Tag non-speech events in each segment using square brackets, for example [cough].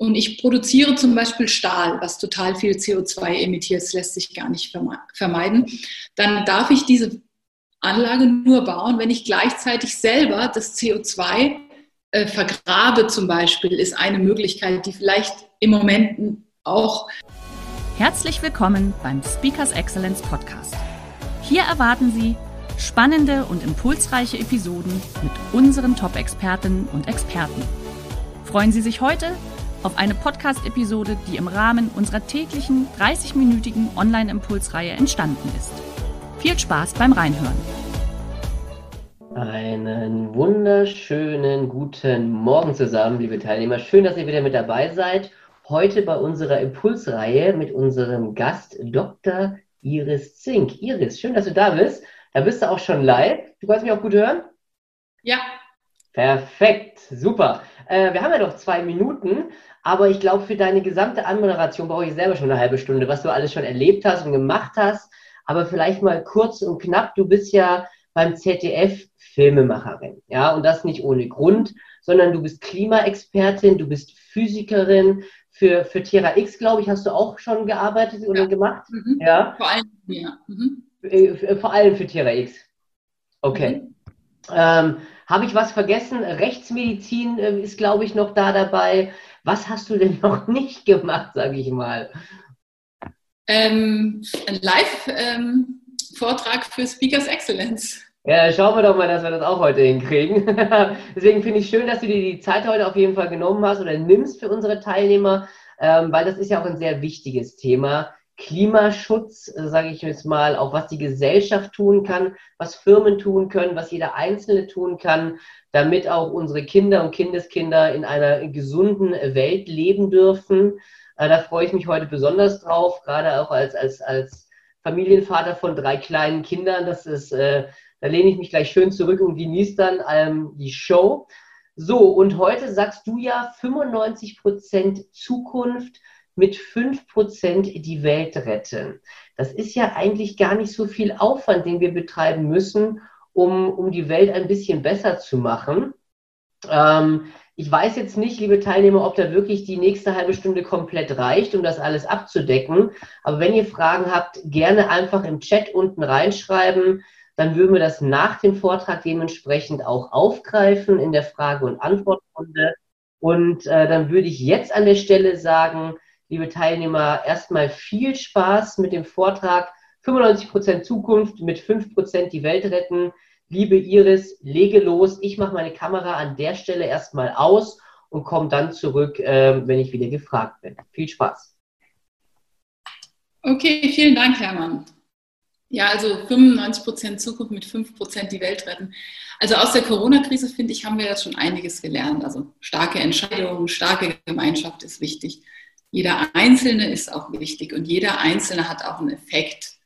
Und ich produziere zum Beispiel Stahl, was total viel CO2 emittiert, das lässt sich gar nicht vermeiden. Dann darf ich diese Anlage nur bauen, wenn ich gleichzeitig selber das CO2 äh, vergrabe zum Beispiel, ist eine Möglichkeit, die vielleicht im Moment auch. Herzlich willkommen beim Speakers Excellence Podcast. Hier erwarten Sie spannende und impulsreiche Episoden mit unseren Top-Expertinnen und Experten. Freuen Sie sich heute auf eine Podcast-Episode, die im Rahmen unserer täglichen 30-minütigen Online-Impulsreihe entstanden ist. Viel Spaß beim Reinhören. Einen wunderschönen guten Morgen zusammen, liebe Teilnehmer. Schön, dass ihr wieder mit dabei seid. Heute bei unserer Impulsreihe mit unserem Gast Dr. Iris Zink. Iris, schön, dass du da bist. Da bist du auch schon live. Du kannst mich auch gut hören? Ja. Perfekt, super. Äh, wir haben ja noch zwei Minuten, aber ich glaube, für deine gesamte Anmoderation brauche ich selber schon eine halbe Stunde, was du alles schon erlebt hast und gemacht hast. Aber vielleicht mal kurz und knapp, du bist ja beim ZDF Filmemacherin. Ja, und das nicht ohne Grund, sondern du bist Klimaexpertin, du bist Physikerin. Für, für Terra X, glaube ich, hast du auch schon gearbeitet oder gemacht. Mhm. Ja. Vor allem, ja. Mhm. Äh, vor allem für Terra X. Okay. Mhm. Ähm, Habe ich was vergessen? Rechtsmedizin äh, ist, glaube ich, noch da dabei. Was hast du denn [laughs] noch nicht gemacht, sage ich mal? Ähm, ein Live-Vortrag ähm, für Speakers Excellence. Ja, schauen wir doch mal, dass wir das auch heute hinkriegen. [laughs] Deswegen finde ich schön, dass du dir die Zeit heute auf jeden Fall genommen hast oder nimmst für unsere Teilnehmer, ähm, weil das ist ja auch ein sehr wichtiges Thema. Klimaschutz, äh, sage ich jetzt mal, auch was die Gesellschaft tun kann, was Firmen tun können, was jeder Einzelne tun kann, damit auch unsere Kinder und Kindeskinder in einer gesunden Welt leben dürfen. Äh, da freue ich mich heute besonders drauf, gerade auch als, als, als Familienvater von drei kleinen Kindern. Das ist äh, da lehne ich mich gleich schön zurück und genieße dann ähm, die Show. So, und heute sagst du ja 95% Zukunft mit 5% die Welt retten. Das ist ja eigentlich gar nicht so viel Aufwand, den wir betreiben müssen, um, um die Welt ein bisschen besser zu machen. Ähm, ich weiß jetzt nicht, liebe Teilnehmer, ob da wirklich die nächste halbe Stunde komplett reicht, um das alles abzudecken. Aber wenn ihr Fragen habt, gerne einfach im Chat unten reinschreiben dann würden wir das nach dem Vortrag dementsprechend auch aufgreifen in der Frage- und Antwortrunde. Und äh, dann würde ich jetzt an der Stelle sagen, liebe Teilnehmer, erstmal viel Spaß mit dem Vortrag 95% Zukunft mit 5% die Welt retten. Liebe Iris, lege los. Ich mache meine Kamera an der Stelle erstmal aus und komme dann zurück, äh, wenn ich wieder gefragt bin. Viel Spaß. Okay, vielen Dank, Hermann. Ja, also 95 Prozent Zukunft mit 5 Prozent die Welt retten. Also aus der Corona-Krise, finde ich, haben wir jetzt schon einiges gelernt. Also starke Entscheidungen, starke Gemeinschaft ist wichtig. Jeder Einzelne ist auch wichtig und jeder Einzelne hat auch einen Effekt.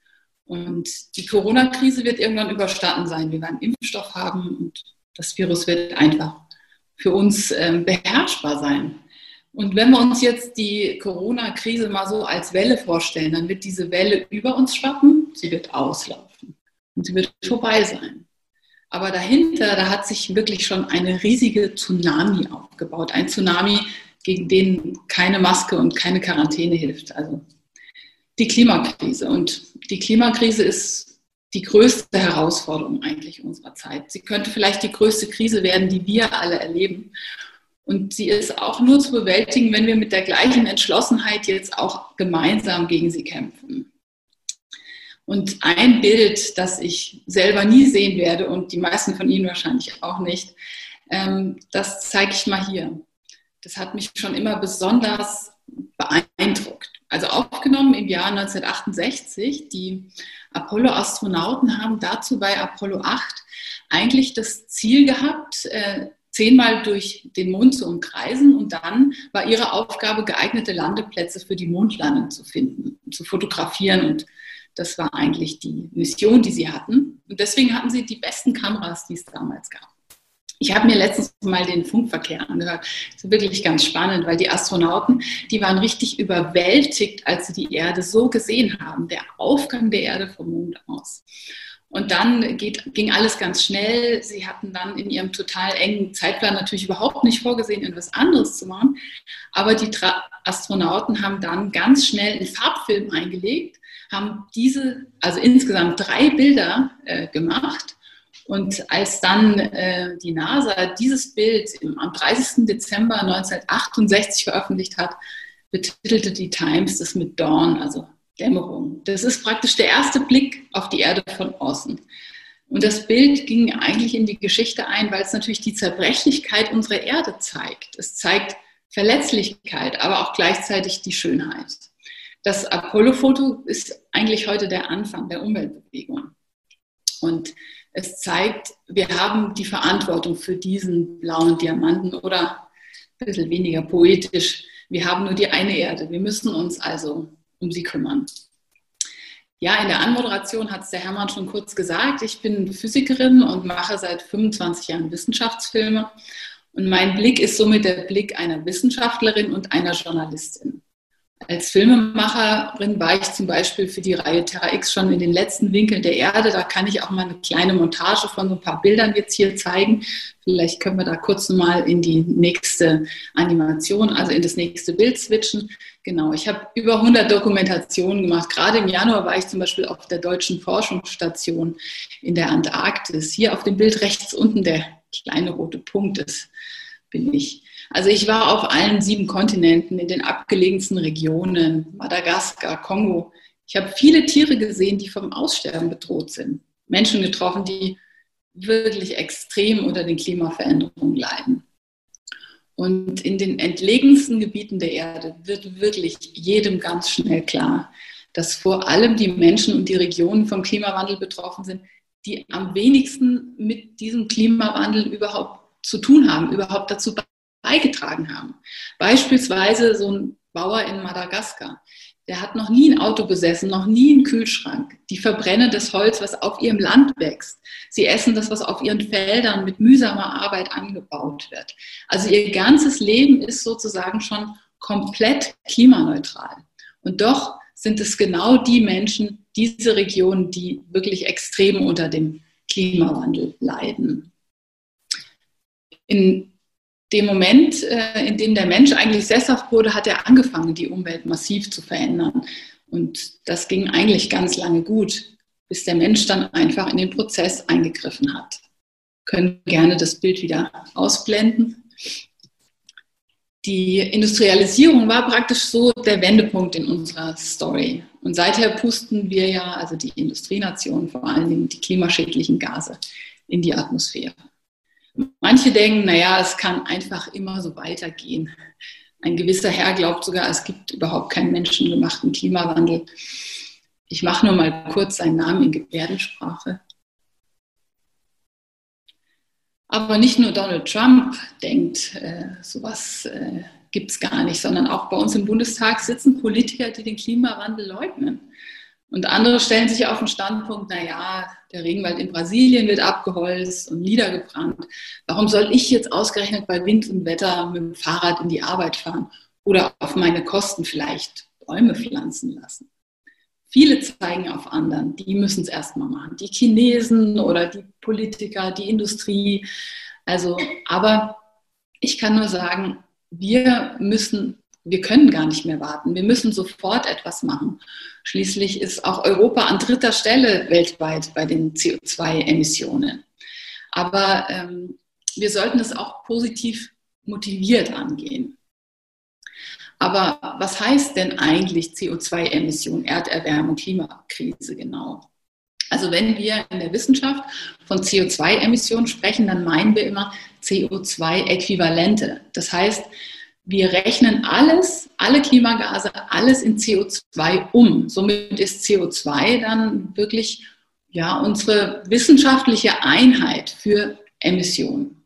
Und die Corona-Krise wird irgendwann überstanden sein. Wir werden Impfstoff haben und das Virus wird einfach für uns ähm, beherrschbar sein. Und wenn wir uns jetzt die Corona-Krise mal so als Welle vorstellen, dann wird diese Welle über uns schwappen, sie wird auslaufen und sie wird vorbei sein. Aber dahinter, da hat sich wirklich schon eine riesige Tsunami aufgebaut. Ein Tsunami, gegen den keine Maske und keine Quarantäne hilft. Also die Klimakrise. Und die Klimakrise ist die größte Herausforderung eigentlich unserer Zeit. Sie könnte vielleicht die größte Krise werden, die wir alle erleben. Und sie ist auch nur zu bewältigen, wenn wir mit der gleichen Entschlossenheit jetzt auch gemeinsam gegen sie kämpfen. Und ein Bild, das ich selber nie sehen werde und die meisten von Ihnen wahrscheinlich auch nicht, ähm, das zeige ich mal hier. Das hat mich schon immer besonders beeindruckt. Also aufgenommen im Jahr 1968. Die Apollo-Astronauten haben dazu bei Apollo 8 eigentlich das Ziel gehabt, äh, zehnmal durch den Mond zu umkreisen und dann war ihre Aufgabe, geeignete Landeplätze für die Mondlandung zu finden, zu fotografieren und das war eigentlich die Mission, die sie hatten. Und deswegen hatten sie die besten Kameras, die es damals gab. Ich habe mir letztens mal den Funkverkehr angehört. Das ist wirklich ganz spannend, weil die Astronauten, die waren richtig überwältigt, als sie die Erde so gesehen haben, der Aufgang der Erde vom Mond aus. Und dann geht, ging alles ganz schnell. Sie hatten dann in ihrem total engen Zeitplan natürlich überhaupt nicht vorgesehen, etwas anderes zu machen. Aber die Tra Astronauten haben dann ganz schnell einen Farbfilm eingelegt, haben diese, also insgesamt drei Bilder äh, gemacht. Und als dann äh, die NASA dieses Bild im, am 30. Dezember 1968 veröffentlicht hat, betitelte die Times das mit Dawn, also Dämmerung. Das ist praktisch der erste Blick auf die Erde von außen. Und das Bild ging eigentlich in die Geschichte ein, weil es natürlich die Zerbrechlichkeit unserer Erde zeigt. Es zeigt Verletzlichkeit, aber auch gleichzeitig die Schönheit. Das Apollo-Foto ist eigentlich heute der Anfang der Umweltbewegung. Und es zeigt, wir haben die Verantwortung für diesen blauen Diamanten oder ein bisschen weniger poetisch, wir haben nur die eine Erde. Wir müssen uns also um sie kümmern. Ja, in der Anmoderation hat es der Hermann schon kurz gesagt. Ich bin Physikerin und mache seit 25 Jahren Wissenschaftsfilme. Und mein Blick ist somit der Blick einer Wissenschaftlerin und einer Journalistin. Als Filmemacherin war ich zum Beispiel für die Reihe Terra X schon in den letzten Winkeln der Erde. Da kann ich auch mal eine kleine Montage von so ein paar Bildern jetzt hier zeigen. Vielleicht können wir da kurz mal in die nächste Animation, also in das nächste Bild switchen. Genau, ich habe über 100 Dokumentationen gemacht. Gerade im Januar war ich zum Beispiel auf der deutschen Forschungsstation in der Antarktis. Hier auf dem Bild rechts unten der kleine rote Punkt ist, bin ich. Also ich war auf allen sieben Kontinenten, in den abgelegensten Regionen, Madagaskar, Kongo. Ich habe viele Tiere gesehen, die vom Aussterben bedroht sind. Menschen getroffen, die wirklich extrem unter den Klimaveränderungen leiden. Und in den entlegensten Gebieten der Erde wird wirklich jedem ganz schnell klar, dass vor allem die Menschen und die Regionen vom Klimawandel betroffen sind, die am wenigsten mit diesem Klimawandel überhaupt zu tun haben, überhaupt dazu beigetragen haben. Beispielsweise so ein Bauer in Madagaskar, der hat noch nie ein Auto besessen, noch nie einen Kühlschrank. Die verbrennen das Holz, was auf ihrem Land wächst. Sie essen das, was auf ihren Feldern mit mühsamer Arbeit angebaut wird. Also ihr ganzes Leben ist sozusagen schon komplett klimaneutral. Und doch sind es genau die Menschen, diese Regionen, die wirklich extrem unter dem Klimawandel leiden. In dem Moment, äh, in dem der Mensch eigentlich sesshaft wurde, hat er angefangen, die Umwelt massiv zu verändern. Und das ging eigentlich ganz lange gut, bis der Mensch dann einfach in den Prozess eingegriffen hat. Wir können gerne das Bild wieder ausblenden. Die Industrialisierung war praktisch so der Wendepunkt in unserer Story. Und seither pusten wir ja, also die Industrienationen vor allen Dingen, die klimaschädlichen Gase in die Atmosphäre. Manche denken, naja, es kann einfach immer so weitergehen. Ein gewisser Herr glaubt sogar, es gibt überhaupt keinen menschengemachten Klimawandel. Ich mache nur mal kurz seinen Namen in Gebärdensprache. Aber nicht nur Donald Trump denkt, äh, sowas äh, gibt es gar nicht, sondern auch bei uns im Bundestag sitzen Politiker, die den Klimawandel leugnen. Und andere stellen sich auf den Standpunkt, naja, der Regenwald in Brasilien wird abgeholzt und niedergebrannt. Warum soll ich jetzt ausgerechnet bei Wind und Wetter mit dem Fahrrad in die Arbeit fahren oder auf meine Kosten vielleicht Bäume pflanzen lassen? Viele zeigen auf anderen, die müssen es erstmal machen. Die Chinesen oder die Politiker, die Industrie. Also, aber ich kann nur sagen, wir müssen wir können gar nicht mehr warten. Wir müssen sofort etwas machen. Schließlich ist auch Europa an dritter Stelle weltweit bei den CO2-Emissionen. Aber ähm, wir sollten es auch positiv motiviert angehen. Aber was heißt denn eigentlich CO2-Emission, Erderwärmung, Klimakrise genau? Also wenn wir in der Wissenschaft von CO2-Emissionen sprechen, dann meinen wir immer CO2-Äquivalente. Das heißt, wir rechnen alles, alle Klimagase, alles in CO2 um. Somit ist CO2 dann wirklich ja, unsere wissenschaftliche Einheit für Emissionen.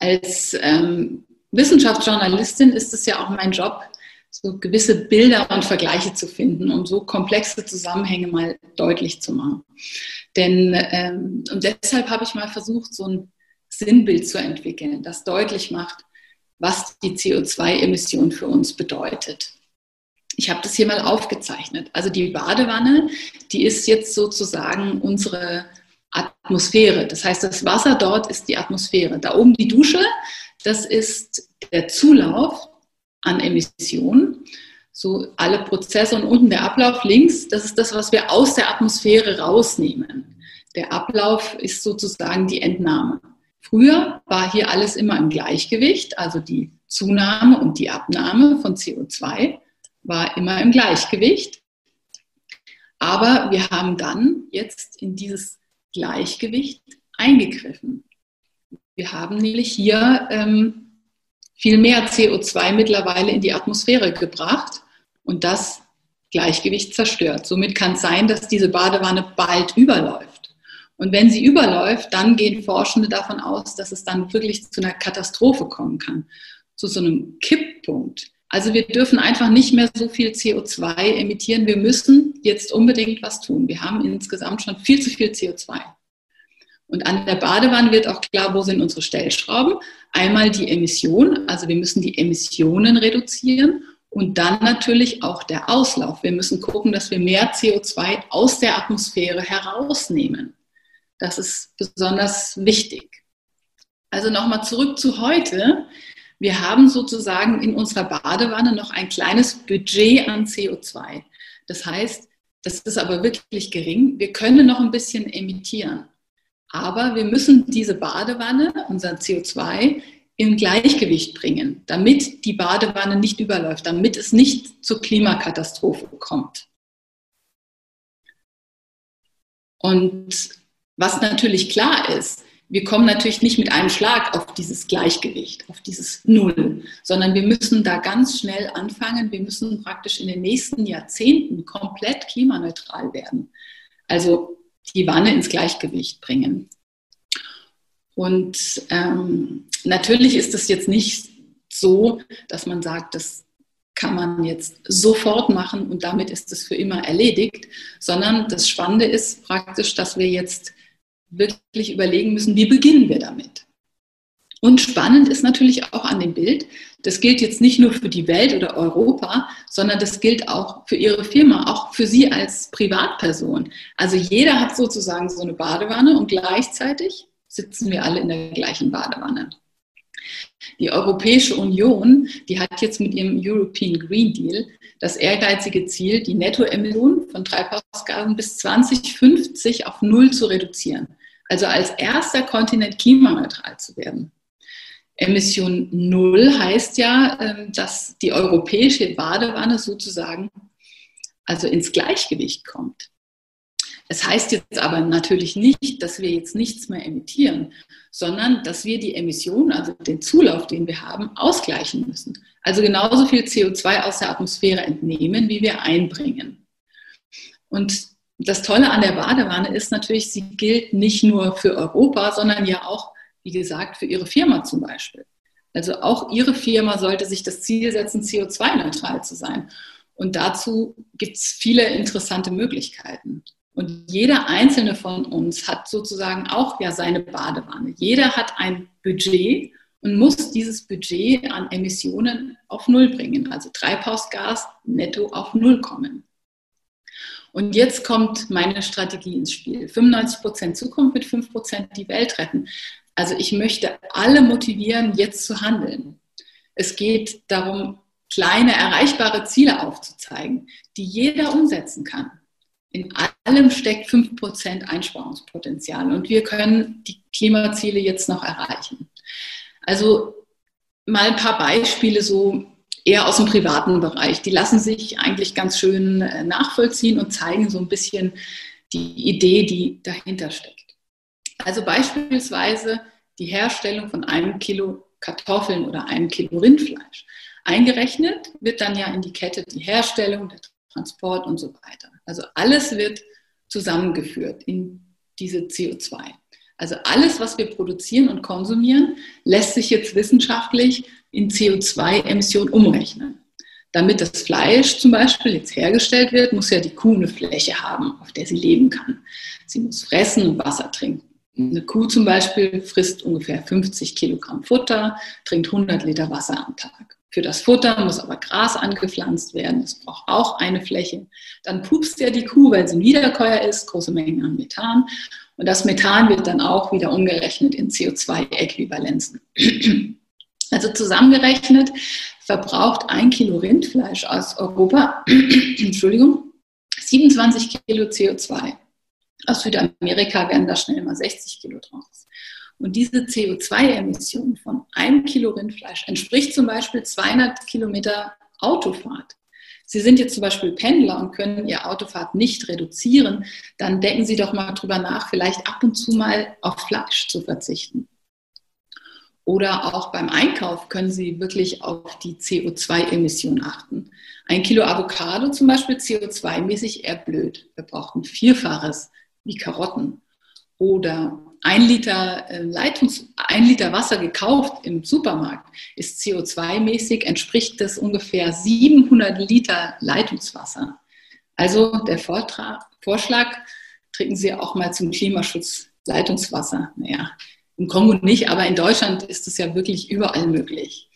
als ähm, Wissenschaftsjournalistin ist es ja auch mein Job, so gewisse Bilder und Vergleiche zu finden, um so komplexe Zusammenhänge mal deutlich zu machen. Denn ähm, und deshalb habe ich mal versucht, so ein Sinnbild zu entwickeln, das deutlich macht, was die CO2-Emission für uns bedeutet. Ich habe das hier mal aufgezeichnet. Also die Badewanne, die ist jetzt sozusagen unsere Atmosphäre. Das heißt, das Wasser dort ist die Atmosphäre. Da oben die Dusche, das ist der Zulauf an Emissionen. So alle Prozesse und unten der Ablauf links, das ist das, was wir aus der Atmosphäre rausnehmen. Der Ablauf ist sozusagen die Entnahme. Früher war hier alles immer im Gleichgewicht, also die Zunahme und die Abnahme von CO2 war immer im Gleichgewicht. Aber wir haben dann jetzt in dieses Gleichgewicht eingegriffen. Wir haben nämlich hier ähm, viel mehr CO2 mittlerweile in die Atmosphäre gebracht und das Gleichgewicht zerstört. Somit kann es sein, dass diese Badewanne bald überläuft. Und wenn sie überläuft, dann gehen Forschende davon aus, dass es dann wirklich zu einer Katastrophe kommen kann, zu so einem Kipppunkt. Also wir dürfen einfach nicht mehr so viel CO2 emittieren. Wir müssen jetzt unbedingt was tun. Wir haben insgesamt schon viel zu viel CO2. Und an der Badewanne wird auch klar, wo sind unsere Stellschrauben. Einmal die Emission, also wir müssen die Emissionen reduzieren und dann natürlich auch der Auslauf. Wir müssen gucken, dass wir mehr CO2 aus der Atmosphäre herausnehmen. Das ist besonders wichtig. Also nochmal zurück zu heute. Wir haben sozusagen in unserer Badewanne noch ein kleines Budget an CO2. Das heißt, das ist aber wirklich gering. Wir können noch ein bisschen emittieren. Aber wir müssen diese Badewanne, unser CO2, im Gleichgewicht bringen, damit die Badewanne nicht überläuft, damit es nicht zur Klimakatastrophe kommt. Und was natürlich klar ist, wir kommen natürlich nicht mit einem Schlag auf dieses Gleichgewicht, auf dieses Null, sondern wir müssen da ganz schnell anfangen. Wir müssen praktisch in den nächsten Jahrzehnten komplett klimaneutral werden. Also die Wanne ins Gleichgewicht bringen. Und ähm, natürlich ist es jetzt nicht so, dass man sagt, das kann man jetzt sofort machen und damit ist es für immer erledigt, sondern das Spannende ist praktisch, dass wir jetzt wirklich überlegen müssen, wie beginnen wir damit. Und spannend ist natürlich auch an dem Bild, das gilt jetzt nicht nur für die Welt oder Europa, sondern das gilt auch für Ihre Firma, auch für Sie als Privatperson. Also jeder hat sozusagen so eine Badewanne und gleichzeitig sitzen wir alle in der gleichen Badewanne. Die Europäische Union, die hat jetzt mit ihrem European Green Deal das ehrgeizige Ziel, die Nettoemission von Treibhausgasen bis 2050 auf Null zu reduzieren also als erster Kontinent klimaneutral zu werden. Emission Null heißt ja, ähm, dass die europäische Badewanne sozusagen also ins Gleichgewicht kommt. Es heißt jetzt aber natürlich nicht, dass wir jetzt nichts mehr emittieren, sondern dass wir die Emissionen, also den Zulauf, den wir haben, ausgleichen müssen. Also genauso viel CO2 aus der Atmosphäre entnehmen, wie wir einbringen. Und das Tolle an der Badewanne ist natürlich, sie gilt nicht nur für Europa, sondern ja auch, wie gesagt, für Ihre Firma zum Beispiel. Also auch Ihre Firma sollte sich das Ziel setzen, CO2-neutral zu sein. Und dazu gibt es viele interessante Möglichkeiten. Und jeder einzelne von uns hat sozusagen auch ja seine Badewanne. Jeder hat ein Budget und muss dieses Budget an Emissionen auf Null bringen, also Treibhausgas netto auf Null kommen. Und jetzt kommt meine Strategie ins Spiel. 95 Prozent Zukunft mit 5 Prozent die Welt retten. Also ich möchte alle motivieren, jetzt zu handeln. Es geht darum, kleine erreichbare Ziele aufzuzeigen, die jeder umsetzen kann. In allem steckt 5% Einsparungspotenzial und wir können die Klimaziele jetzt noch erreichen. Also mal ein paar Beispiele so eher aus dem privaten Bereich. Die lassen sich eigentlich ganz schön äh, nachvollziehen und zeigen so ein bisschen die Idee, die dahinter steckt. Also beispielsweise die Herstellung von einem Kilo Kartoffeln oder einem Kilo Rindfleisch. Eingerechnet wird dann ja in die Kette die Herstellung, der Transport und so weiter. Also alles wird zusammengeführt in diese CO2. Also alles, was wir produzieren und konsumieren, lässt sich jetzt wissenschaftlich in CO2-Emissionen umrechnen. Damit das Fleisch zum Beispiel jetzt hergestellt wird, muss ja die Kuh eine Fläche haben, auf der sie leben kann. Sie muss fressen und Wasser trinken. Eine Kuh zum Beispiel frisst ungefähr 50 Kilogramm Futter, trinkt 100 Liter Wasser am Tag. Für das Futter muss aber Gras angepflanzt werden. Es braucht auch eine Fläche. Dann pupst ja die Kuh, weil sie ein Wiederkäuer ist, große Mengen an Methan. Und das Methan wird dann auch wieder umgerechnet in CO2-Äquivalenzen. Also zusammengerechnet verbraucht ein Kilo Rindfleisch aus Europa, [clears throat] Entschuldigung, 27 Kilo CO2. Aus Südamerika werden da schnell mal 60 Kilo draus. Und diese CO2-Emission von einem Kilo Rindfleisch entspricht zum Beispiel 200 Kilometer Autofahrt. Sie sind jetzt zum Beispiel Pendler und können Ihr Autofahrt nicht reduzieren, dann denken Sie doch mal drüber nach, vielleicht ab und zu mal auf Fleisch zu verzichten. Oder auch beim Einkauf können Sie wirklich auf die CO2-Emission achten. Ein Kilo Avocado zum Beispiel CO2-mäßig eher blöd. Wir brauchen Vierfaches wie Karotten. Oder ein Liter, äh, Leitungs-, ein Liter Wasser gekauft im Supermarkt ist CO2-mäßig, entspricht das ungefähr 700 Liter Leitungswasser. Also der Vortrag, Vorschlag, trinken Sie auch mal zum Klimaschutz Leitungswasser. Naja, im Kongo nicht, aber in Deutschland ist es ja wirklich überall möglich.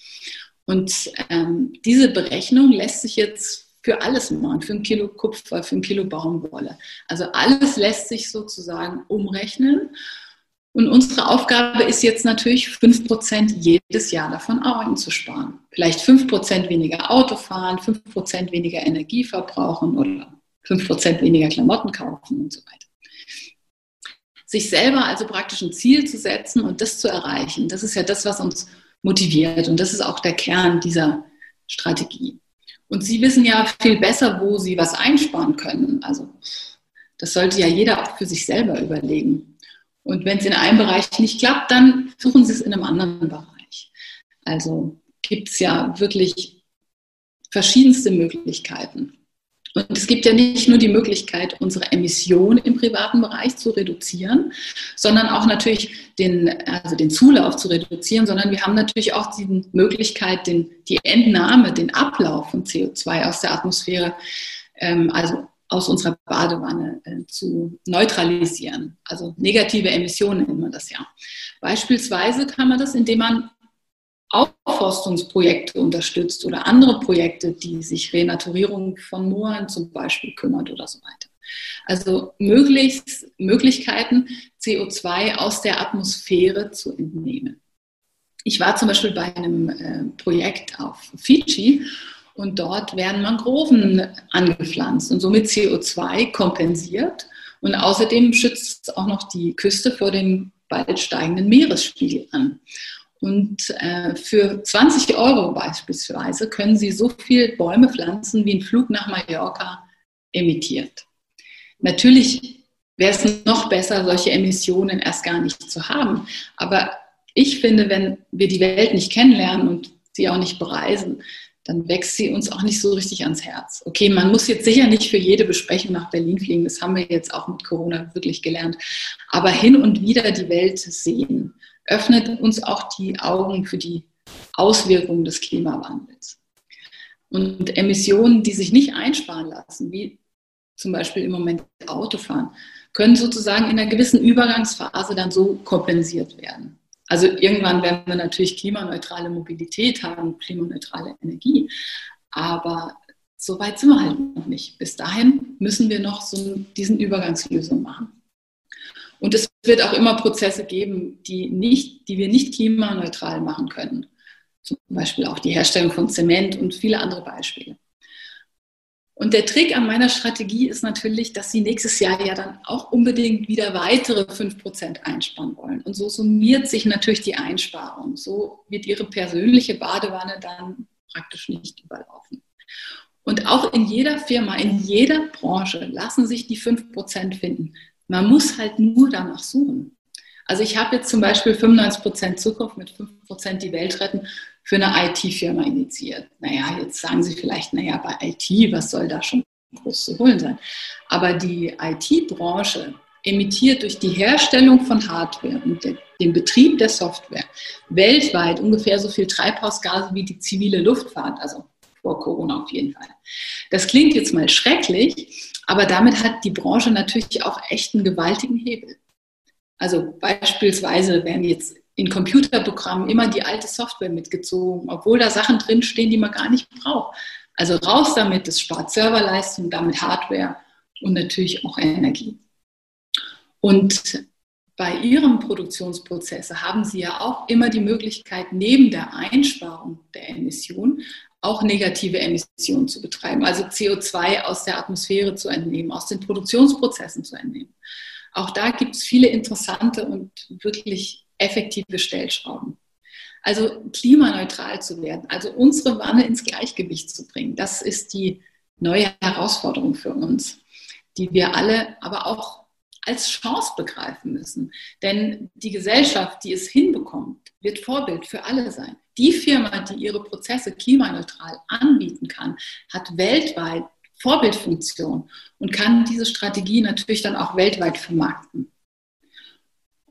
Und ähm, diese Berechnung lässt sich jetzt für alles machen, für ein Kilo Kupfer, für ein Kilo Baumwolle. Also alles lässt sich sozusagen umrechnen. Und unsere Aufgabe ist jetzt natürlich, 5% jedes Jahr davon einzusparen. Vielleicht 5% weniger Auto fahren, 5% weniger Energie verbrauchen oder 5% weniger Klamotten kaufen und so weiter sich selber also praktisch ein Ziel zu setzen und das zu erreichen, das ist ja das, was uns motiviert. Und das ist auch der Kern dieser Strategie. Und Sie wissen ja viel besser, wo Sie was einsparen können. Also das sollte ja jeder auch für sich selber überlegen. Und wenn es in einem Bereich nicht klappt, dann suchen Sie es in einem anderen Bereich. Also gibt es ja wirklich verschiedenste Möglichkeiten. Und es gibt ja nicht nur die Möglichkeit, unsere Emissionen im privaten Bereich zu reduzieren, sondern auch natürlich den, also den Zulauf zu reduzieren, sondern wir haben natürlich auch die Möglichkeit, den, die Entnahme, den Ablauf von CO2 aus der Atmosphäre, ähm, also aus unserer Badewanne äh, zu neutralisieren. Also negative Emissionen nennt man das ja. Beispielsweise kann man das, indem man Aufforstungsprojekte unterstützt oder andere Projekte, die sich Renaturierung von Mooren zum Beispiel kümmert oder so weiter. Also möglichst Möglichkeiten, CO2 aus der Atmosphäre zu entnehmen. Ich war zum Beispiel bei einem äh, Projekt auf Fiji und dort werden Mangroven angepflanzt und somit CO2 kompensiert. Und außerdem schützt es auch noch die Küste vor dem bald steigenden Meeresspiegel an. Und äh, für 20 Euro beispielsweise können Sie so viel Bäume pflanzen, wie ein Flug nach Mallorca emittiert. Natürlich wäre es noch besser, solche Emissionen erst gar nicht zu haben. Aber ich finde, wenn wir die Welt nicht kennenlernen und sie auch nicht bereisen, dann wächst sie uns auch nicht so richtig ans Herz. Okay, man muss jetzt sicher nicht für jede Besprechung nach Berlin fliegen, das haben wir jetzt auch mit Corona wirklich gelernt, aber hin und wieder die Welt sehen öffnet uns auch die Augen für die Auswirkungen des Klimawandels. Und Emissionen, die sich nicht einsparen lassen, wie zum Beispiel im Moment Autofahren, können sozusagen in einer gewissen Übergangsphase dann so kompensiert werden. Also irgendwann werden wir natürlich klimaneutrale Mobilität haben, klimaneutrale Energie. Aber so weit sind wir halt noch nicht. Bis dahin müssen wir noch so diesen Übergangslösung machen. Und es wird auch immer Prozesse geben, die, nicht, die wir nicht klimaneutral machen können. Zum Beispiel auch die Herstellung von Zement und viele andere Beispiele. Und der Trick an meiner Strategie ist natürlich, dass Sie nächstes Jahr ja dann auch unbedingt wieder weitere 5% einsparen wollen. Und so summiert sich natürlich die Einsparung. So wird Ihre persönliche Badewanne dann praktisch nicht überlaufen. Und auch in jeder Firma, in jeder Branche lassen sich die 5% finden. Man muss halt nur danach suchen. Also ich habe jetzt zum Beispiel 95% Zukunft mit 5% die Welt retten für eine IT-Firma initiiert. Naja, jetzt sagen Sie vielleicht, naja, bei IT, was soll da schon groß zu holen sein? Aber die IT-Branche emittiert durch die Herstellung von Hardware und den Betrieb der Software weltweit ungefähr so viel Treibhausgase wie die zivile Luftfahrt, also vor Corona auf jeden Fall. Das klingt jetzt mal schrecklich, aber damit hat die Branche natürlich auch echt einen gewaltigen Hebel. Also beispielsweise werden jetzt in Computerprogrammen immer die alte Software mitgezogen, obwohl da Sachen drinstehen, die man gar nicht braucht. Also raus damit, das spart Serverleistung, damit Hardware und natürlich auch Energie. Und bei Ihrem Produktionsprozesse haben Sie ja auch immer die Möglichkeit, neben der Einsparung der Emissionen auch negative Emissionen zu betreiben, also CO2 aus der Atmosphäre zu entnehmen, aus den Produktionsprozessen zu entnehmen. Auch da gibt es viele interessante und wirklich effektive Stellschrauben. Also klimaneutral zu werden, also unsere Wanne ins Gleichgewicht zu bringen, das ist die neue Herausforderung für uns, die wir alle aber auch als Chance begreifen müssen. Denn die Gesellschaft, die es hinbekommt, wird Vorbild für alle sein. Die Firma, die ihre Prozesse klimaneutral anbieten kann, hat weltweit Vorbildfunktion und kann diese Strategie natürlich dann auch weltweit vermarkten.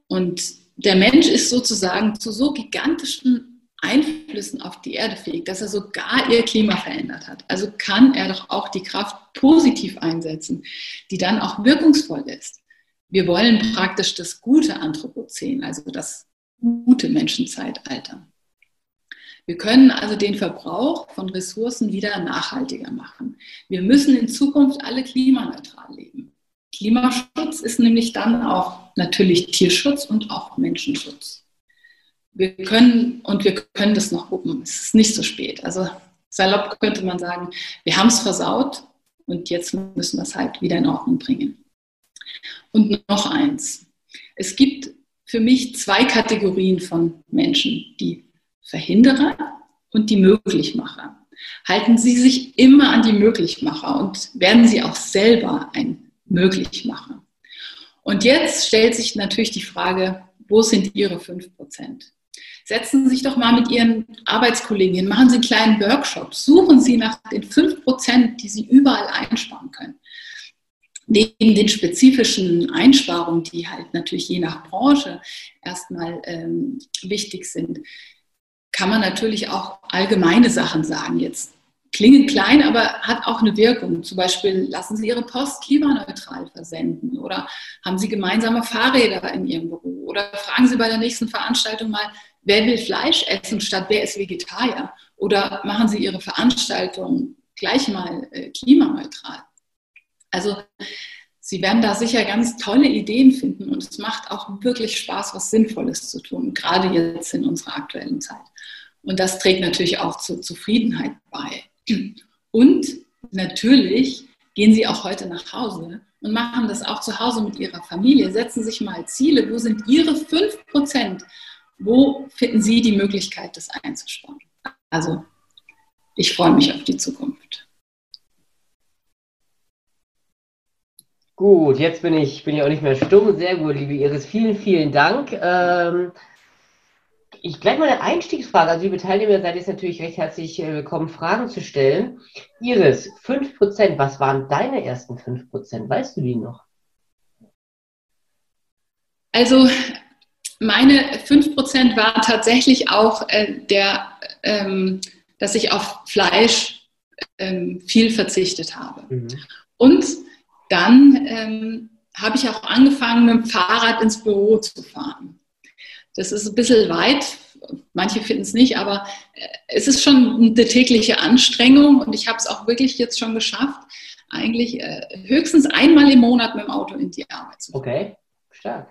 Und der Mensch ist sozusagen zu so gigantischen Einflüssen auf die Erde fähig, dass er sogar ihr Klima verändert hat. Also kann er doch auch die Kraft positiv einsetzen, die dann auch wirkungsvoll ist. Wir wollen praktisch das gute Anthropozän, also das gute Menschenzeitalter. Wir können also den Verbrauch von Ressourcen wieder nachhaltiger machen. Wir müssen in Zukunft alle klimaneutral leben. Klimaschutz ist nämlich dann auch natürlich Tierschutz und auch Menschenschutz. Wir können und wir können das noch wuppen. Es ist nicht so spät. Also salopp könnte man sagen, wir haben es versaut und jetzt müssen wir es halt wieder in Ordnung bringen. Und noch eins. Es gibt für mich zwei Kategorien von Menschen, die Verhinderer und die Möglichmacher. Halten Sie sich immer an die Möglichmacher und werden Sie auch selber ein Möglichmacher. Und jetzt stellt sich natürlich die Frage, wo sind Ihre 5%? Setzen Sie sich doch mal mit Ihren Arbeitskollegen machen Sie einen kleinen Workshop, suchen Sie nach den 5%, die Sie überall einsparen können neben den spezifischen Einsparungen, die halt natürlich je nach Branche erstmal ähm, wichtig sind, kann man natürlich auch allgemeine Sachen sagen. Jetzt klingen klein, aber hat auch eine Wirkung. Zum Beispiel lassen Sie Ihre Post klimaneutral versenden oder haben Sie gemeinsame Fahrräder in Ihrem Büro oder fragen Sie bei der nächsten Veranstaltung mal, wer will Fleisch essen statt wer ist Vegetarier oder machen Sie Ihre Veranstaltung gleich mal äh, klimaneutral. Also Sie werden da sicher ganz tolle Ideen finden und es macht auch wirklich Spaß, was Sinnvolles zu tun, gerade jetzt in unserer aktuellen Zeit. Und das trägt natürlich auch zur Zufriedenheit bei. Und natürlich gehen Sie auch heute nach Hause und machen das auch zu Hause mit Ihrer Familie. Setzen sich mal Ziele. Wo sind Ihre 5 Prozent? Wo finden Sie die Möglichkeit, das einzusparen? Also, ich freue mich auf die Zukunft. Gut, jetzt bin ich, bin ich auch nicht mehr stumm. Sehr gut, liebe Iris. Vielen, vielen Dank. Ähm, ich gleich mal eine Einstiegsfrage. Also, liebe Teilnehmer, seid jetzt natürlich recht herzlich äh, willkommen, Fragen zu stellen. Iris, 5%, was waren deine ersten 5%? Weißt du die noch? Also, meine 5% war tatsächlich auch äh, der, ähm, dass ich auf Fleisch ähm, viel verzichtet habe. Mhm. Und dann ähm, habe ich auch angefangen, mit dem Fahrrad ins Büro zu fahren. Das ist ein bisschen weit, manche finden es nicht, aber äh, es ist schon eine tägliche Anstrengung und ich habe es auch wirklich jetzt schon geschafft, eigentlich äh, höchstens einmal im Monat mit dem Auto in die Arbeit zu fahren. Okay, stark.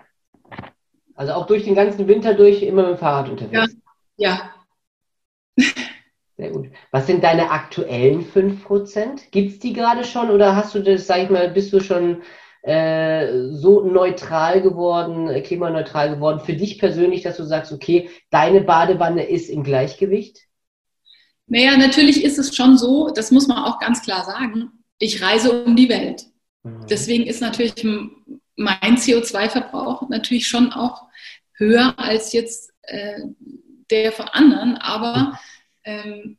Also auch durch den ganzen Winter durch immer mit dem Fahrrad unterwegs. Ja. ja. Sehr gut. Was sind deine aktuellen 5%? Gibt es die gerade schon oder hast du das, sag ich mal, bist du schon äh, so neutral geworden, äh, klimaneutral geworden für dich persönlich, dass du sagst, okay, deine Badewanne ist im Gleichgewicht? Naja, natürlich ist es schon so, das muss man auch ganz klar sagen, ich reise um die Welt. Mhm. Deswegen ist natürlich mein CO2-Verbrauch natürlich schon auch höher als jetzt äh, der von anderen, aber mhm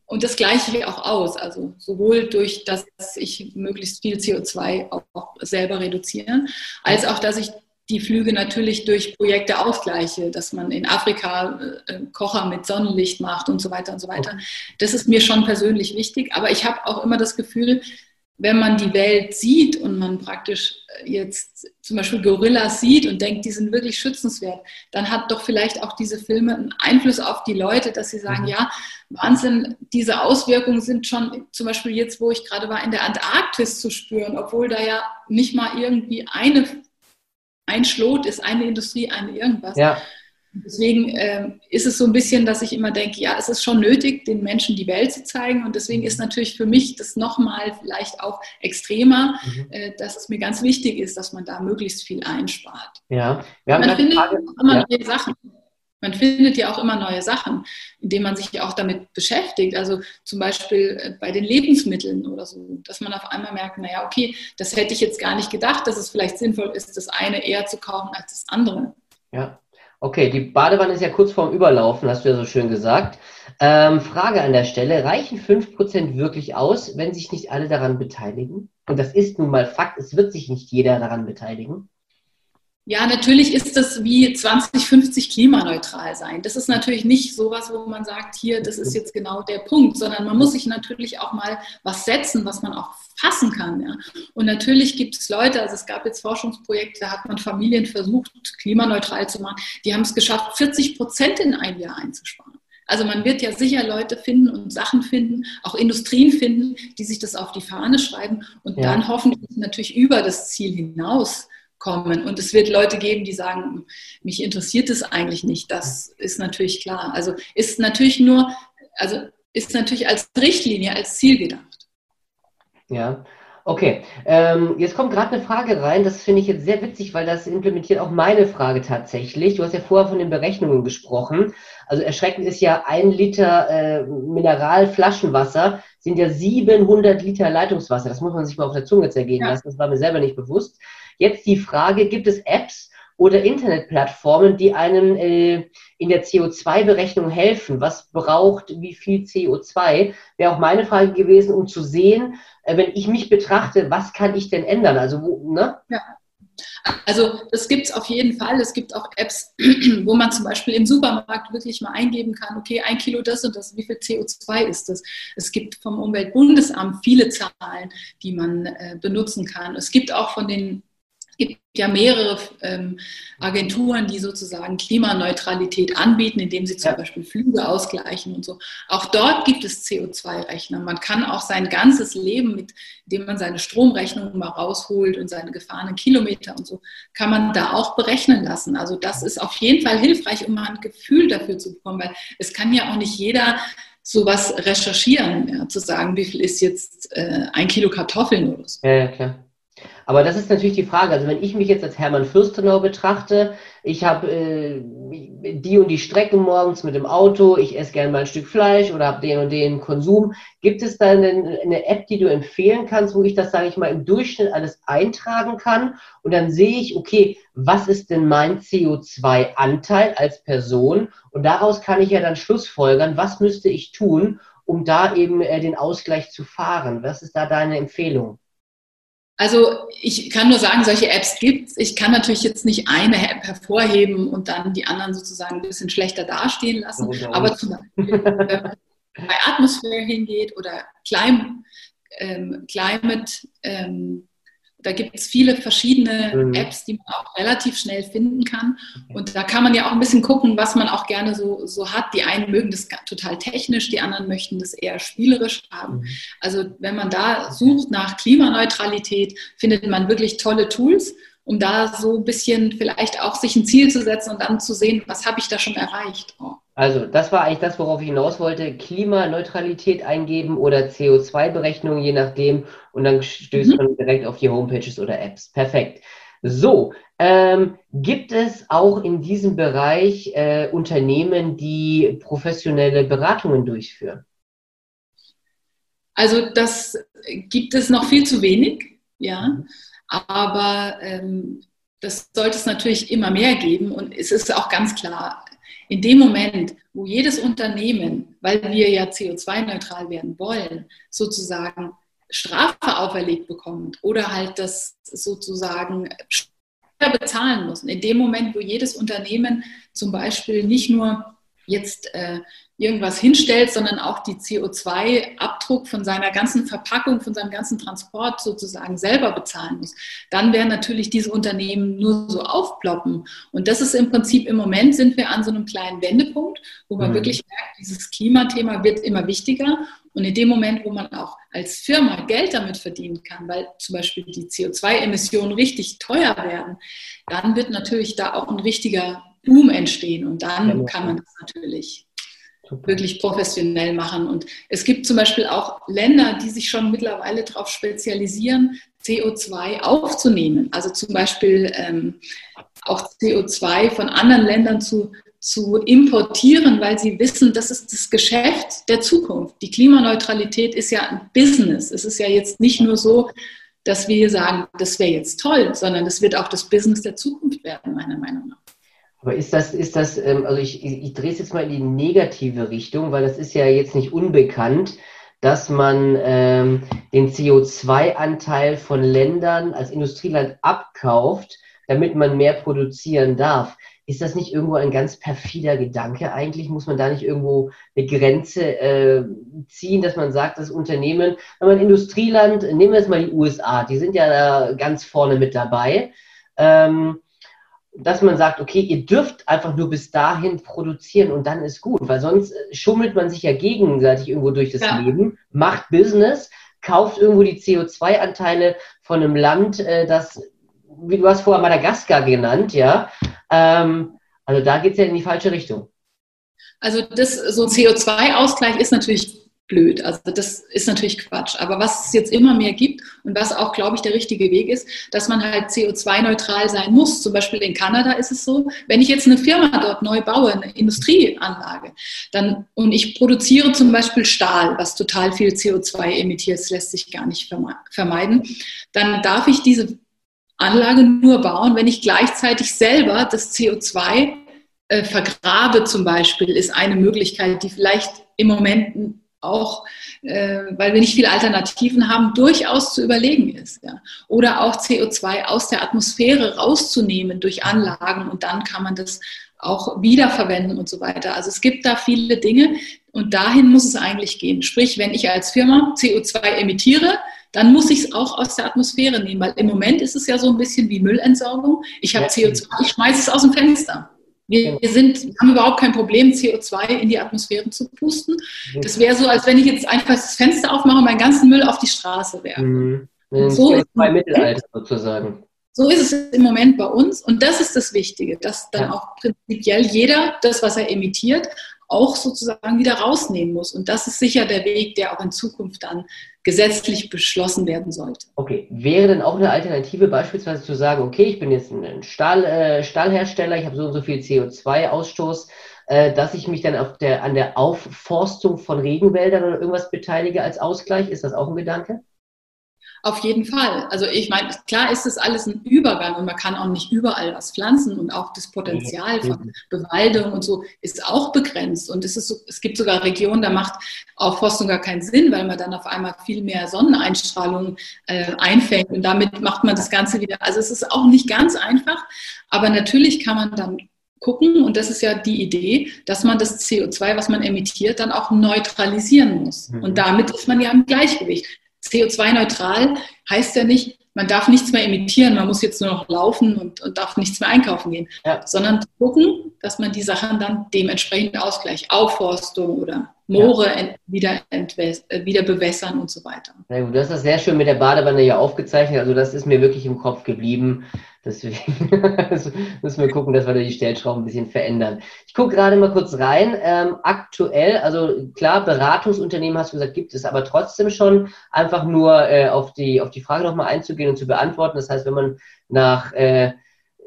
und das gleiche ich auch aus, also sowohl durch, dass ich möglichst viel CO2 auch, selber reduziere, als auch, dass ich die Flüge natürlich durch Projekte ausgleiche, dass man in Afrika äh, Kocher mit Sonnenlicht macht und so weiter und so weiter. Das ist mir schon persönlich wichtig, aber ich habe auch immer das Gefühl, wenn man die Welt sieht und man praktisch äh, jetzt zum Beispiel Gorillas sieht und denkt, die sind wirklich schützenswert, dann hat doch vielleicht auch diese Filme einen Einfluss auf die Leute, dass sie sagen, mhm. ja, Wahnsinn, diese Auswirkungen sind schon zum Beispiel jetzt, wo ich gerade war, in der Antarktis zu spüren, obwohl da ja nicht mal irgendwie eine, ein Schlot ist, eine Industrie, eine irgendwas. Ja. Deswegen äh, ist es so ein bisschen, dass ich immer denke, ja, es ist schon nötig, den Menschen die Welt zu zeigen. Und deswegen ist natürlich für mich das nochmal vielleicht auch extremer, mhm. äh, dass es mir ganz wichtig ist, dass man da möglichst viel einspart. Ja, man findet Frage, immer ja. neue Sachen. Man findet ja auch immer neue Sachen, indem man sich ja auch damit beschäftigt. Also zum Beispiel äh, bei den Lebensmitteln oder so, dass man auf einmal merkt, naja, okay, das hätte ich jetzt gar nicht gedacht, dass es vielleicht sinnvoll ist, das eine eher zu kaufen als das andere. Ja, Okay, die Badewanne ist ja kurz vorm Überlaufen, hast du ja so schön gesagt. Ähm, Frage an der Stelle, reichen 5% wirklich aus, wenn sich nicht alle daran beteiligen? Und das ist nun mal Fakt, es wird sich nicht jeder daran beteiligen. Ja, natürlich ist das wie 2050 klimaneutral sein. Das ist natürlich nicht sowas, wo man sagt, hier, das ist jetzt genau der Punkt, sondern man muss sich natürlich auch mal was setzen, was man auch fassen kann. Ja. Und natürlich gibt es Leute, also es gab jetzt Forschungsprojekte, da hat man Familien versucht, klimaneutral zu machen, die haben es geschafft, 40 Prozent in ein Jahr einzusparen. Also man wird ja sicher Leute finden und Sachen finden, auch Industrien finden, die sich das auf die Fahne schreiben und ja. dann hoffentlich natürlich über das Ziel hinaus kommen. Und es wird Leute geben, die sagen, mich interessiert es eigentlich nicht. Das ist natürlich klar. Also ist natürlich nur, also ist natürlich als Richtlinie, als Ziel gedacht. Ja, okay. Ähm, jetzt kommt gerade eine Frage rein, das finde ich jetzt sehr witzig, weil das implementiert auch meine Frage tatsächlich. Du hast ja vorher von den Berechnungen gesprochen. Also erschreckend ist ja ein Liter äh, Mineralflaschenwasser sind ja 700 Liter Leitungswasser. Das muss man sich mal auf der Zunge zergehen ja. lassen. Das war mir selber nicht bewusst. Jetzt die Frage, gibt es Apps oder Internetplattformen, die einem äh, in der CO2-Berechnung helfen? Was braucht wie viel CO2? Wäre auch meine Frage gewesen, um zu sehen, äh, wenn ich mich betrachte, was kann ich denn ändern? Also, wo, ne? Ja. Also das gibt es auf jeden Fall. Es gibt auch Apps, [clears throat] wo man zum Beispiel im Supermarkt wirklich mal eingeben kann, okay, ein Kilo das und das, wie viel CO2 ist das? Es gibt vom Umweltbundesamt viele Zahlen, die man äh, benutzen kann. Es gibt auch von den gibt ja mehrere ähm, Agenturen, die sozusagen Klimaneutralität anbieten, indem sie zum ja. Beispiel Flüge ausgleichen und so. Auch dort gibt es CO2-Rechner. Man kann auch sein ganzes Leben, mit dem man seine Stromrechnung mal rausholt und seine gefahrenen Kilometer und so, kann man da auch berechnen lassen. Also das ist auf jeden Fall hilfreich, um mal ein Gefühl dafür zu bekommen, weil es kann ja auch nicht jeder sowas recherchieren, ja, zu sagen, wie viel ist jetzt äh, ein Kilo Kartoffeln oder so. Ja, klar. Aber das ist natürlich die Frage. Also wenn ich mich jetzt als Hermann Fürstenau betrachte, ich habe äh, die und die Strecken morgens mit dem Auto, ich esse gerne mal ein Stück Fleisch oder habe den und den Konsum. Gibt es da eine, eine App, die du empfehlen kannst, wo ich das, sage ich mal, im Durchschnitt alles eintragen kann? Und dann sehe ich, okay, was ist denn mein CO2-Anteil als Person? Und daraus kann ich ja dann schlussfolgern, was müsste ich tun, um da eben äh, den Ausgleich zu fahren? Was ist da deine Empfehlung? Also ich kann nur sagen, solche Apps gibt es. Ich kann natürlich jetzt nicht eine App hervorheben und dann die anderen sozusagen ein bisschen schlechter dastehen lassen. Oh, Aber zum Beispiel, wenn man bei Atmosphäre hingeht oder Clim ähm, Climate ähm, da gibt es viele verschiedene mhm. Apps, die man auch relativ schnell finden kann. Und da kann man ja auch ein bisschen gucken, was man auch gerne so, so hat. Die einen mögen das total technisch, die anderen möchten das eher spielerisch haben. Mhm. Also wenn man da sucht nach Klimaneutralität, findet man wirklich tolle Tools um da so ein bisschen vielleicht auch sich ein Ziel zu setzen und dann zu sehen, was habe ich da schon erreicht. Oh. Also das war eigentlich das, worauf ich hinaus wollte. Klimaneutralität eingeben oder CO2-Berechnung, je nachdem. Und dann stößt mhm. man direkt auf die Homepages oder Apps. Perfekt. So, ähm, gibt es auch in diesem Bereich äh, Unternehmen, die professionelle Beratungen durchführen? Also das gibt es noch viel zu wenig, ja. Mhm. Aber ähm, das sollte es natürlich immer mehr geben. Und es ist auch ganz klar, in dem Moment, wo jedes Unternehmen, weil wir ja CO2-neutral werden wollen, sozusagen Strafe auferlegt bekommt oder halt das sozusagen bezahlen muss. In dem Moment, wo jedes Unternehmen zum Beispiel nicht nur jetzt äh, irgendwas hinstellt, sondern auch die CO2-Abdruck von seiner ganzen Verpackung, von seinem ganzen Transport sozusagen selber bezahlen muss, dann werden natürlich diese Unternehmen nur so aufploppen. Und das ist im Prinzip im Moment sind wir an so einem kleinen Wendepunkt, wo man mhm. wirklich merkt, dieses Klimathema wird immer wichtiger. Und in dem Moment, wo man auch als Firma Geld damit verdienen kann, weil zum Beispiel die CO2-Emissionen richtig teuer werden, dann wird natürlich da auch ein richtiger Boom entstehen. Und dann kann man das natürlich wirklich professionell machen. Und es gibt zum Beispiel auch Länder, die sich schon mittlerweile darauf spezialisieren, CO2 aufzunehmen. Also zum Beispiel ähm, auch CO2 von anderen Ländern zu, zu importieren, weil sie wissen, das ist das Geschäft der Zukunft. Die Klimaneutralität ist ja ein Business. Es ist ja jetzt nicht nur so, dass wir sagen, das wäre jetzt toll, sondern es wird auch das Business der Zukunft werden, meiner Meinung nach. Aber ist das, ist das, ähm, also ich, ich, drehe es jetzt mal in die negative Richtung, weil das ist ja jetzt nicht unbekannt, dass man ähm, den CO2-Anteil von Ländern als Industrieland abkauft, damit man mehr produzieren darf. Ist das nicht irgendwo ein ganz perfider Gedanke eigentlich? Muss man da nicht irgendwo eine Grenze äh, ziehen, dass man sagt, das Unternehmen, wenn man Industrieland, nehmen wir jetzt mal die USA, die sind ja da ganz vorne mit dabei. Ähm, dass man sagt, okay, ihr dürft einfach nur bis dahin produzieren und dann ist gut, weil sonst äh, schummelt man sich ja gegenseitig irgendwo durch das ja. Leben, macht Business, kauft irgendwo die CO2-Anteile von einem Land, äh, das, wie du hast vorher Madagaskar genannt, ja. Ähm, also da geht es ja in die falsche Richtung. Also das, so ein CO2-Ausgleich ist natürlich blöd. Also das ist natürlich Quatsch. Aber was es jetzt immer mehr gibt und was auch, glaube ich, der richtige Weg ist, dass man halt CO2-neutral sein muss. Zum Beispiel in Kanada ist es so, wenn ich jetzt eine Firma dort neu baue, eine Industrieanlage, dann, und ich produziere zum Beispiel Stahl, was total viel CO2 emittiert, das lässt sich gar nicht vermeiden, dann darf ich diese Anlage nur bauen, wenn ich gleichzeitig selber das CO2 äh, vergrabe zum Beispiel, ist eine Möglichkeit, die vielleicht im Moment auch, äh, weil wir nicht viele Alternativen haben, durchaus zu überlegen ist. Ja. Oder auch CO2 aus der Atmosphäre rauszunehmen durch Anlagen und dann kann man das auch wiederverwenden und so weiter. Also es gibt da viele Dinge und dahin muss es eigentlich gehen. Sprich, wenn ich als Firma CO2 emittiere, dann muss ich es auch aus der Atmosphäre nehmen, weil im Moment ist es ja so ein bisschen wie Müllentsorgung. Ich habe CO2, ich schmeiße es aus dem Fenster. Wir, wir, sind, haben überhaupt kein Problem, CO2 in die Atmosphäre zu pusten. Das wäre so, als wenn ich jetzt einfach das Fenster aufmache und meinen ganzen Müll auf die Straße werfe. Mhm. So ist Mittelalter sozusagen. So ist es im Moment bei uns und das ist das Wichtige, dass dann ja. auch prinzipiell jeder das, was er emittiert, auch sozusagen wieder rausnehmen muss. Und das ist sicher der Weg, der auch in Zukunft dann gesetzlich beschlossen werden sollte. Okay, wäre denn auch eine Alternative beispielsweise zu sagen, okay, ich bin jetzt ein Stahl, äh, Stahlhersteller, ich habe so und so viel CO2-Ausstoß, äh, dass ich mich dann auf der, an der Aufforstung von Regenwäldern oder irgendwas beteilige als Ausgleich? Ist das auch ein Gedanke? Auf jeden Fall. Also ich meine, klar ist das alles ein Übergang und man kann auch nicht überall was pflanzen und auch das Potenzial von Bewaldung und so ist auch begrenzt. Und es, ist so, es gibt sogar Regionen, da macht Aufforstung gar keinen Sinn, weil man dann auf einmal viel mehr Sonneneinstrahlung äh, einfängt und damit macht man das Ganze wieder. Also es ist auch nicht ganz einfach, aber natürlich kann man dann gucken, und das ist ja die Idee, dass man das CO2, was man emittiert, dann auch neutralisieren muss. Mhm. Und damit ist man ja im Gleichgewicht. CO2-neutral heißt ja nicht, man darf nichts mehr emittieren, man muss jetzt nur noch laufen und, und darf nichts mehr einkaufen gehen, ja. sondern gucken, dass man die Sachen dann dementsprechend ausgleicht. Aufforstung oder Moore ja. wieder, äh, wieder bewässern und so weiter. Sehr gut. Du hast das sehr schön mit der Badewanne ja aufgezeichnet. Also das ist mir wirklich im Kopf geblieben. Deswegen [laughs] müssen wir gucken, dass wir die Stellschrauben ein bisschen verändern. Ich gucke gerade mal kurz rein. Ähm, aktuell, also klar, Beratungsunternehmen hast du gesagt, gibt es aber trotzdem schon, einfach nur äh, auf, die, auf die Frage nochmal einzugehen und zu beantworten. Das heißt, wenn man nach äh,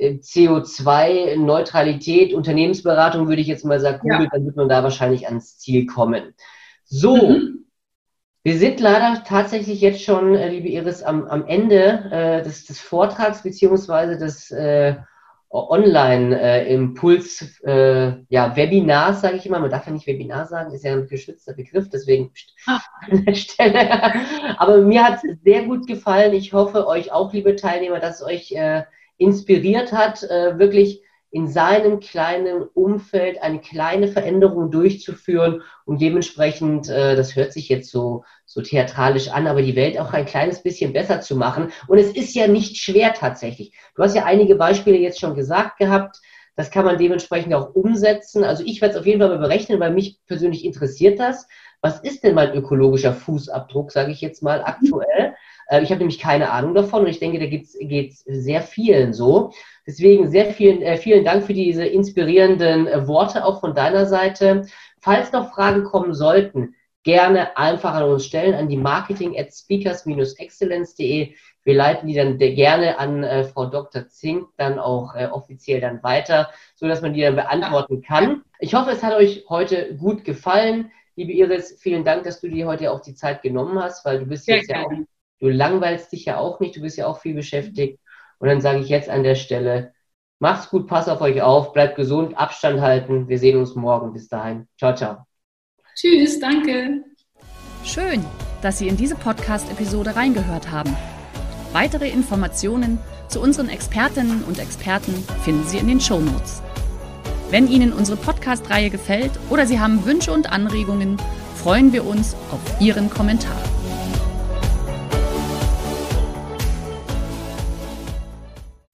CO2-Neutralität, Unternehmensberatung, würde ich jetzt mal sagen, googelt, ja. dann wird man da wahrscheinlich ans Ziel kommen. So, mhm. Wir sind leider tatsächlich jetzt schon, äh, liebe Iris, am, am Ende äh, des, des, Vortrags beziehungsweise des äh, Online-Impuls, äh, ja, Webinars, sage ich immer. Man darf ja nicht Webinar sagen, ist ja ein geschützter Begriff, deswegen ah. [laughs] an der Stelle. Aber mir hat es sehr gut gefallen. Ich hoffe, euch auch, liebe Teilnehmer, dass es euch äh, inspiriert hat, äh, wirklich in seinem kleinen Umfeld eine kleine Veränderung durchzuführen, um dementsprechend, äh, das hört sich jetzt so, so theatralisch an, aber die Welt auch ein kleines bisschen besser zu machen. Und es ist ja nicht schwer tatsächlich. Du hast ja einige Beispiele jetzt schon gesagt gehabt. Das kann man dementsprechend auch umsetzen. Also ich werde es auf jeden Fall mal berechnen, weil mich persönlich interessiert das. Was ist denn mein ökologischer Fußabdruck, sage ich jetzt mal aktuell? Äh, ich habe nämlich keine Ahnung davon und ich denke, da geht es sehr vielen so. Deswegen sehr vielen, äh, vielen Dank für diese inspirierenden äh, Worte auch von deiner Seite. Falls noch Fragen kommen sollten, gerne einfach an uns stellen, an die marketing at speakers-excellence.de. Wir leiten die dann gerne an äh, Frau Dr. Zink dann auch äh, offiziell dann weiter, so dass man die dann beantworten kann. Ich hoffe, es hat euch heute gut gefallen. Liebe Iris, vielen Dank, dass du dir heute auch die Zeit genommen hast, weil du bist jetzt ja auch Du langweilst dich ja auch nicht, du bist ja auch viel beschäftigt. Und dann sage ich jetzt an der Stelle, macht's gut, pass auf euch auf, bleibt gesund, Abstand halten. Wir sehen uns morgen. Bis dahin. Ciao, ciao. Tschüss, danke. Schön, dass Sie in diese Podcast-Episode reingehört haben. Weitere Informationen zu unseren Expertinnen und Experten finden Sie in den Show Notes. Wenn Ihnen unsere Podcast-Reihe gefällt oder Sie haben Wünsche und Anregungen, freuen wir uns auf Ihren Kommentar.